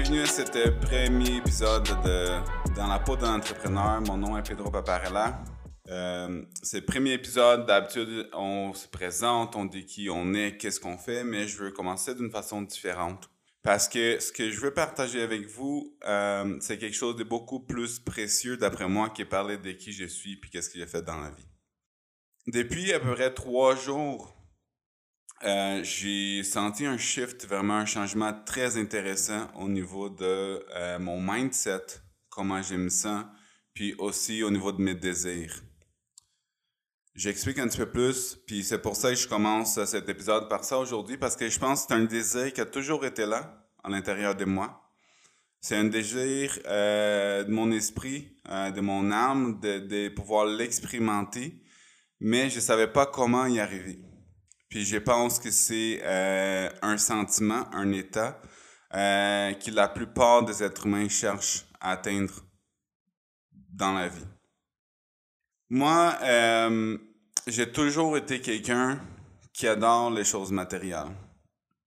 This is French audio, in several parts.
bienvenue à cet euh, premier épisode de Dans la peau d'un entrepreneur. Mon nom est Pedro Paparella. Euh, c'est le premier épisode. D'habitude, on se présente, on dit qui on est, qu'est-ce qu'on fait, mais je veux commencer d'une façon différente. Parce que ce que je veux partager avec vous, euh, c'est quelque chose de beaucoup plus précieux, d'après moi, qui est parler de qui je suis puis qu'est-ce que j'ai fait dans la vie. Depuis à peu près trois jours, euh, j'ai senti un shift, vraiment un changement très intéressant au niveau de euh, mon mindset, comment je me sens, puis aussi au niveau de mes désirs. J'explique un petit peu plus, puis c'est pour ça que je commence cet épisode par ça aujourd'hui, parce que je pense que c'est un désir qui a toujours été là, à l'intérieur de moi. C'est un désir euh, de mon esprit, de mon âme, de, de pouvoir l'expérimenter, mais je savais pas comment y arriver. Puis je pense que c'est euh, un sentiment, un état euh, que la plupart des êtres humains cherchent à atteindre dans la vie. Moi, euh, j'ai toujours été quelqu'un qui adore les choses matérielles.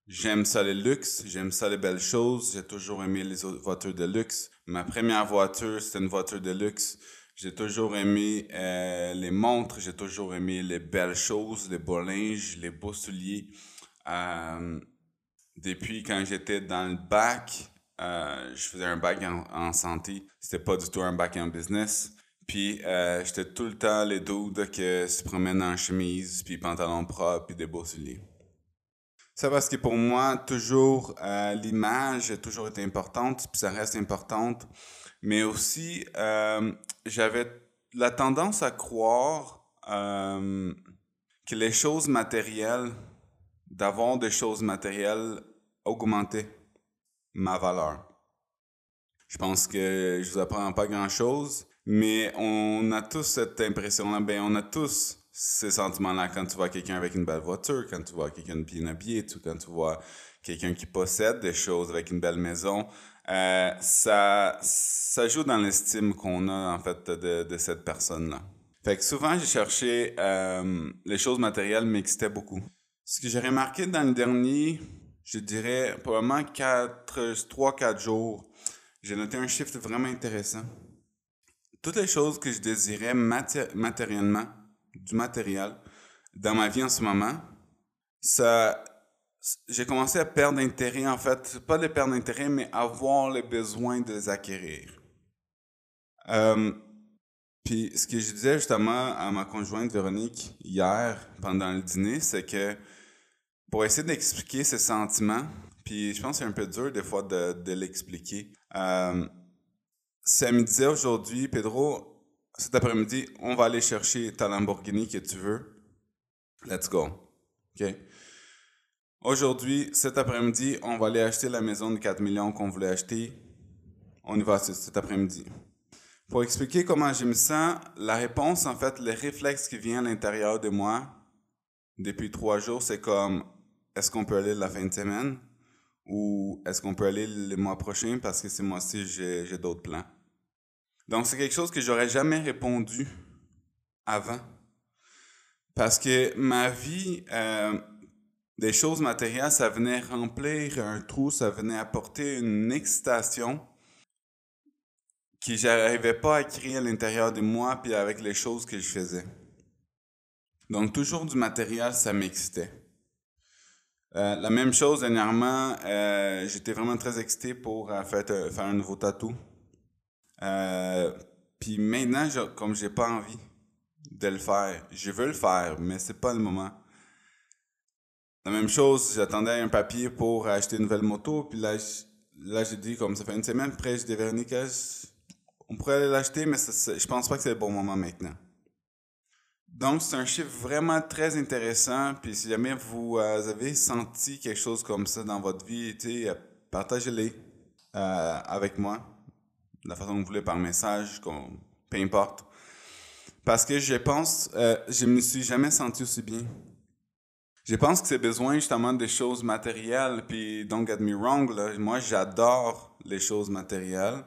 J'aime ça les luxes, j'aime ça les belles choses, j'ai toujours aimé les voitures de luxe. Ma première voiture, c'était une voiture de luxe. J'ai toujours aimé euh, les montres, j'ai toujours aimé les belles choses, les beaux linges, les beaux souliers. Euh, depuis quand j'étais dans le bac, euh, je faisais un bac en, en santé. C'était pas du tout un bac en business. Puis j'étais tout le temps les dudes qui se promènent en chemise, puis pantalon propre, puis des beaux souliers. C'est parce que pour moi, toujours, l'image a toujours été importante, puis ça reste importante. Mais aussi, euh, j'avais la tendance à croire euh, que les choses matérielles, d'avoir des choses matérielles, augmentaient ma valeur. Je pense que je vous apprends pas grand-chose, mais on a tous cette impression-là. Ben, on a tous ces sentiments-là quand tu vois quelqu'un avec une belle voiture, quand tu vois quelqu'un bien habillé, quand tu vois quelqu'un qui possède des choses avec une belle maison. Euh, ça, ça joue dans l'estime qu'on a en fait de, de cette personne-là. Fait que souvent, j'ai cherché euh, les choses matérielles m'excitaient beaucoup. Ce que j'ai remarqué dans le dernier, je dirais probablement 3-4 jours, j'ai noté un shift vraiment intéressant. Toutes les choses que je désirais matériellement, du matériel, dans ma vie en ce moment, ça j'ai commencé à perdre d'intérêt, en fait, pas de perdre d'intérêt, mais avoir le besoin de les acquérir. Euh, puis ce que je disais justement à ma conjointe Véronique hier pendant le dîner, c'est que pour essayer d'expliquer ces sentiments, puis je pense que c'est un peu dur des fois de, de l'expliquer. Euh, ça me disait aujourd'hui, Pedro, cet après-midi, on va aller chercher ta Lamborghini que tu veux. Let's go. OK? Aujourd'hui, cet après-midi, on va aller acheter la maison de 4 millions qu'on voulait acheter. On y va cet après-midi. Pour expliquer comment je me sens, la réponse, en fait, le réflexe qui vient à l'intérieur de moi depuis trois jours, c'est comme est-ce qu'on peut aller la fin de semaine ou est-ce qu'on peut aller le mois prochain parce que ce mois-ci, j'ai d'autres plans? Donc, c'est quelque chose que j'aurais jamais répondu avant. Parce que ma vie, euh, des choses matérielles, ça venait remplir un trou, ça venait apporter une excitation que j'arrivais pas à créer à l'intérieur de moi puis avec les choses que je faisais. Donc toujours du matériel, ça m'excitait. Euh, la même chose dernièrement, euh, j'étais vraiment très excité pour faire, faire, un nouveau tatou. Puis maintenant, je, comme j'ai pas envie de le faire, je veux le faire, mais c'est pas le moment. La même chose, j'attendais un papier pour acheter une nouvelle moto, puis là, là j'ai dit, comme ça fait une semaine, après, dis, Véronique, on pourrait aller l'acheter, mais je pense pas que c'est le bon moment maintenant. Donc, c'est un chiffre vraiment très intéressant, puis si jamais vous euh, avez senti quelque chose comme ça dans votre vie, euh, partagez-les euh, avec moi, de la façon que vous voulez, par message, peu importe. Parce que je pense, euh, je me suis jamais senti aussi bien. Je pense que c'est besoin justement des choses matérielles. Puis, don't get me wrong, là, moi j'adore les choses matérielles.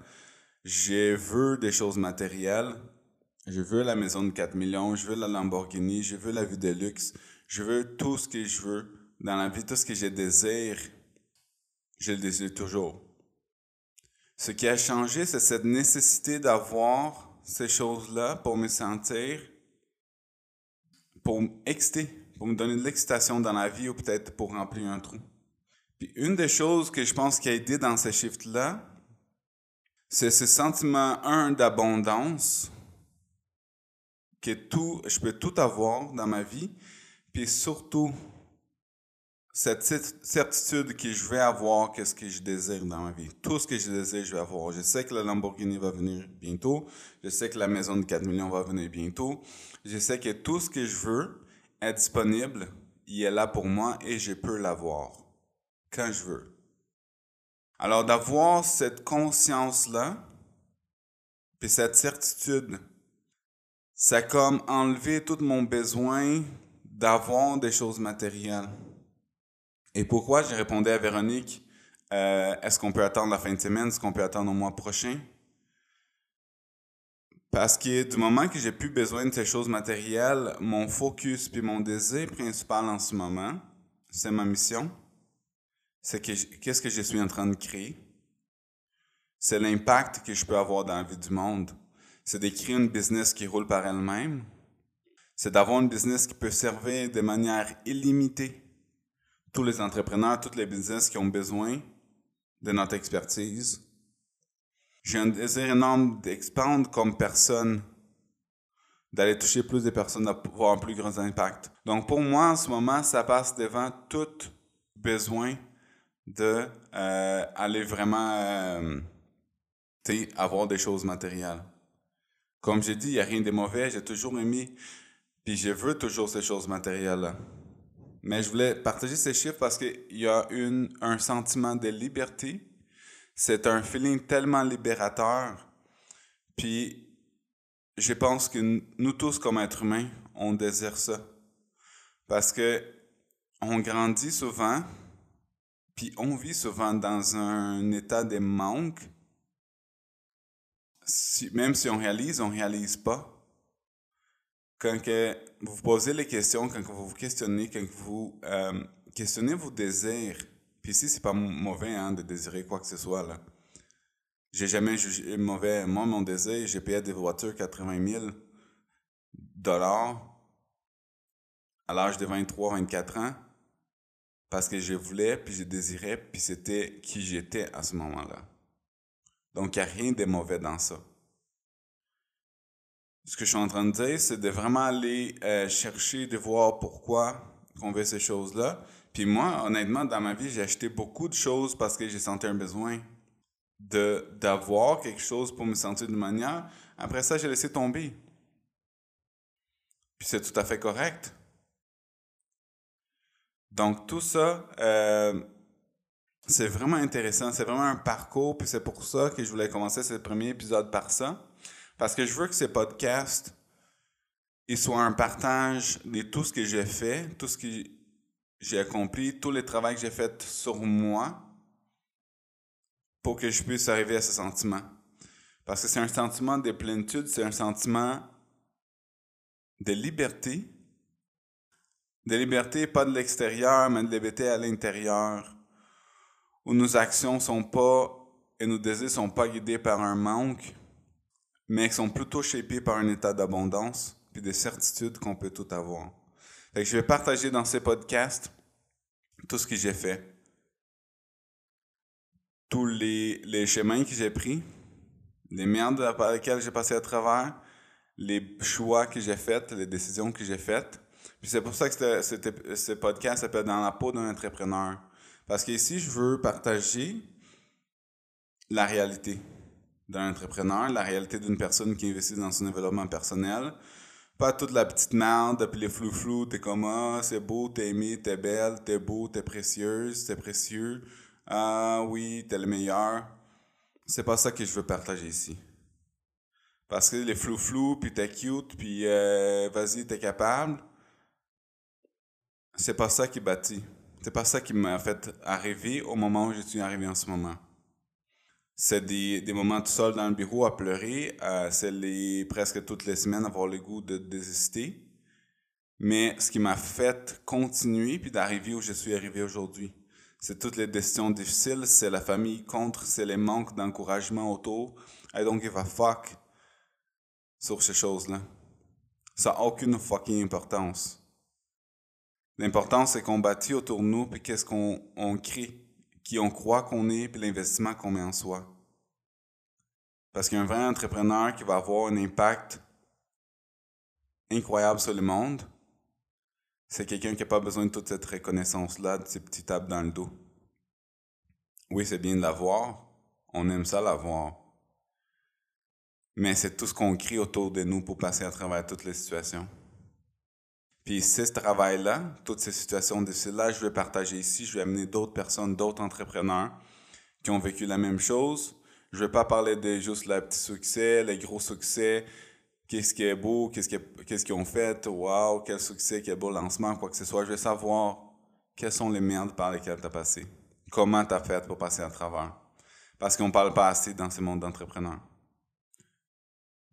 Je veux des choses matérielles. Je veux la maison de 4 millions, je veux la Lamborghini, je veux la vie de luxe. Je veux tout ce que je veux dans la vie, tout ce que je désire. Je le désire toujours. Ce qui a changé, c'est cette nécessité d'avoir ces choses-là pour me sentir, pour m'exciter, pour me donner de l'excitation dans la vie ou peut-être pour remplir un trou. Puis une des choses que je pense qui a aidé dans ces shifts-là, c'est ce sentiment, un, d'abondance, que tout, je peux tout avoir dans ma vie, puis surtout, cette certitude que je vais avoir qu'est-ce que je désire dans ma vie. Tout ce que je désire, je vais avoir. Je sais que la Lamborghini va venir bientôt. Je sais que la maison de 4 millions va venir bientôt. Je sais que tout ce que je veux est disponible. Il est là pour moi et je peux l'avoir quand je veux. Alors d'avoir cette conscience-là, puis cette certitude, ça comme enlever tout mon besoin d'avoir des choses matérielles. Et pourquoi? J'ai répondu à Véronique, euh, est-ce qu'on peut attendre la fin de semaine, est-ce qu'on peut attendre au mois prochain? Parce que du moment que j'ai plus besoin de ces choses matérielles, mon focus puis mon désir principal en ce moment, c'est ma mission. C'est que qu'est-ce que je suis en train de créer? C'est l'impact que je peux avoir dans la vie du monde. C'est d'écrire une business qui roule par elle-même. C'est d'avoir une business qui peut servir de manière illimitée tous les entrepreneurs, toutes les business qui ont besoin de notre expertise. J'ai un désir énorme d'expandre comme personne, d'aller toucher plus de personnes, d'avoir un plus grand impact. Donc pour moi, en ce moment, ça passe devant tout besoin de euh, vraiment euh, avoir des choses matérielles. Comme j'ai dit, il n'y a rien de mauvais, j'ai toujours aimé, puis je veux toujours ces choses matérielles-là. Mais je voulais partager ces chiffres parce qu'il y a une, un sentiment de liberté. C'est un feeling tellement libérateur. Puis, je pense que nous tous, comme êtres humains, on désire ça. Parce que on grandit souvent, puis on vit souvent dans un état de manque. même si on réalise, on réalise pas quand que vous posez les questions, quand vous vous questionnez, quand vous euh, questionnez vos désirs, puis ici, c'est pas mauvais hein, de désirer quoi que ce soit. là. J'ai jamais jugé mauvais. Moi, mon désir, j'ai payé des voitures 80 000 dollars à l'âge de 23, 24 ans parce que je voulais, puis je désirais, puis c'était qui j'étais à ce moment-là. Donc, il n'y a rien de mauvais dans ça ce que je suis en train de dire, c'est de vraiment aller euh, chercher, de voir pourquoi on veut ces choses-là. Puis moi, honnêtement, dans ma vie, j'ai acheté beaucoup de choses parce que j'ai senti un besoin de d'avoir quelque chose pour me sentir d'une manière. Après ça, j'ai laissé tomber. Puis c'est tout à fait correct. Donc tout ça, euh, c'est vraiment intéressant. C'est vraiment un parcours. Puis c'est pour ça que je voulais commencer ce premier épisode par ça. Parce que je veux que ces podcasts soient un partage de tout ce que j'ai fait, tout ce que j'ai accompli, tout le travail que j'ai fait sur moi pour que je puisse arriver à ce sentiment. Parce que c'est un sentiment de plénitude, c'est un sentiment de liberté. De liberté, pas de l'extérieur, mais de liberté à l'intérieur. Où nos actions sont pas et nos désirs sont pas guidés par un manque, mais qui sont plutôt shapés par un état d'abondance puis des certitudes qu'on peut tout avoir. Fait que je vais partager dans ces podcasts tout ce que j'ai fait, tous les, les chemins que j'ai pris, les merdes par lesquelles j'ai passé à travers, les choix que j'ai faits, les décisions que j'ai faites. Puis c'est pour ça que ce podcast s'appelle Dans la peau d'un entrepreneur. Parce qu'ici, je veux partager la réalité d'un entrepreneur, la réalité d'une personne qui investit dans son développement personnel. Pas toute la petite merde, puis les flou-flou, t'es comme, ah, c'est beau, t'es aimé, t'es belle, t'es beau, t'es précieuse, t'es précieux. Ah oui, t'es le meilleur. C'est pas ça que je veux partager ici. Parce que les flou-flou, puis t'es cute, puis euh, vas-y, t'es capable, c'est pas ça qui bâtit. C'est pas ça qui m'a fait arriver au moment où je suis arrivé en ce moment. C'est des, des, moments tout seul dans le bureau à pleurer. Euh, c'est les, presque toutes les semaines avoir le goût de désister. Mais ce qui m'a fait continuer puis d'arriver où je suis arrivé aujourd'hui, c'est toutes les décisions difficiles, c'est la famille contre, c'est les manques d'encouragement autour. I don't give a fuck sur ces choses-là. Ça n'a aucune fucking importance. L'important, c'est qu'on bâtit autour de nous, puis qu'est-ce qu'on on crée, qui on croit qu'on est, puis l'investissement qu'on met en soi. Parce qu'un vrai entrepreneur qui va avoir un impact incroyable sur le monde, c'est quelqu'un qui n'a pas besoin de toute cette reconnaissance-là, de ces petits tapes dans le dos. Oui, c'est bien de l'avoir. On aime ça l'avoir. Mais c'est tout ce qu'on crée autour de nous pour passer à travers toutes les situations. Puis c'est ce travail-là, toutes ces situations difficiles-là, je vais partager ici. Je vais amener d'autres personnes, d'autres entrepreneurs qui ont vécu la même chose. Je vais pas parler de juste le petit succès, les gros succès, qu'est-ce qui est beau, qu'est-ce qu'ils ont fait, wow, quel succès, quel beau lancement, quoi que ce soit. Je vais savoir quelles sont les merdes par lesquelles tu as passé. Comment tu as fait pour passer à travers? Parce qu'on parle pas assez dans ce monde d'entrepreneurs.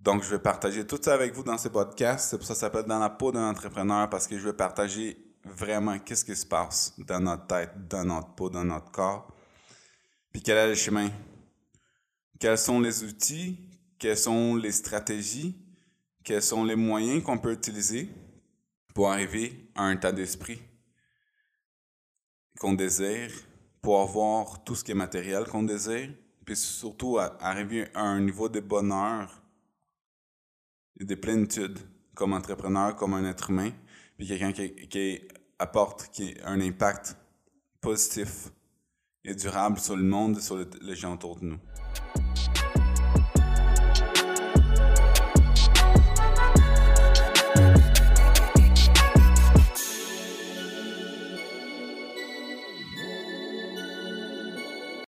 Donc, je vais partager tout ça avec vous dans ce podcast. C'est pour ça que ça s'appelle Dans la peau d'un entrepreneur parce que je vais partager vraiment qu'est-ce qui se passe dans notre tête, dans notre peau, dans notre corps. Puis quel est le chemin? Quels sont les outils, quelles sont les stratégies, quels sont les moyens qu'on peut utiliser pour arriver à un tas d'esprit qu'on désire, pour avoir tout ce qui est matériel qu'on désire, puis surtout arriver à un niveau de bonheur des plénitudes comme entrepreneur, comme un être humain, puis quelqu'un qui, apporte qui un impact positif et durable sur le monde et sur les gens autour de nous.